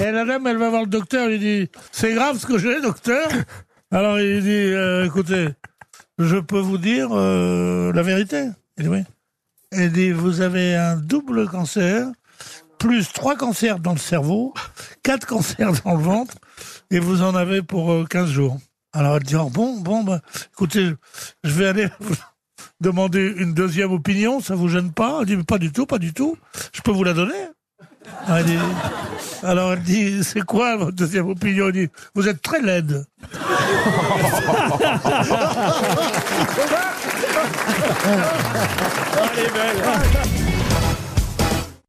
Et la dame, elle va voir le docteur, il dit C'est grave ce que j'ai, docteur Alors il dit euh, Écoutez, je peux vous dire euh, la vérité Il dit Oui. Il dit Vous avez un double cancer, plus trois cancers dans le cerveau, quatre cancers dans le ventre, et vous en avez pour euh, 15 jours. Alors elle dit Oh, Bon, bon, bah, écoutez, je vais aller demander une deuxième opinion, ça vous gêne pas? Elle dit Pas du tout, pas du tout. Je peux vous la donner elle dit- alors elle dit, c'est quoi votre deuxième opinion? Elle dit, vous êtes très laide.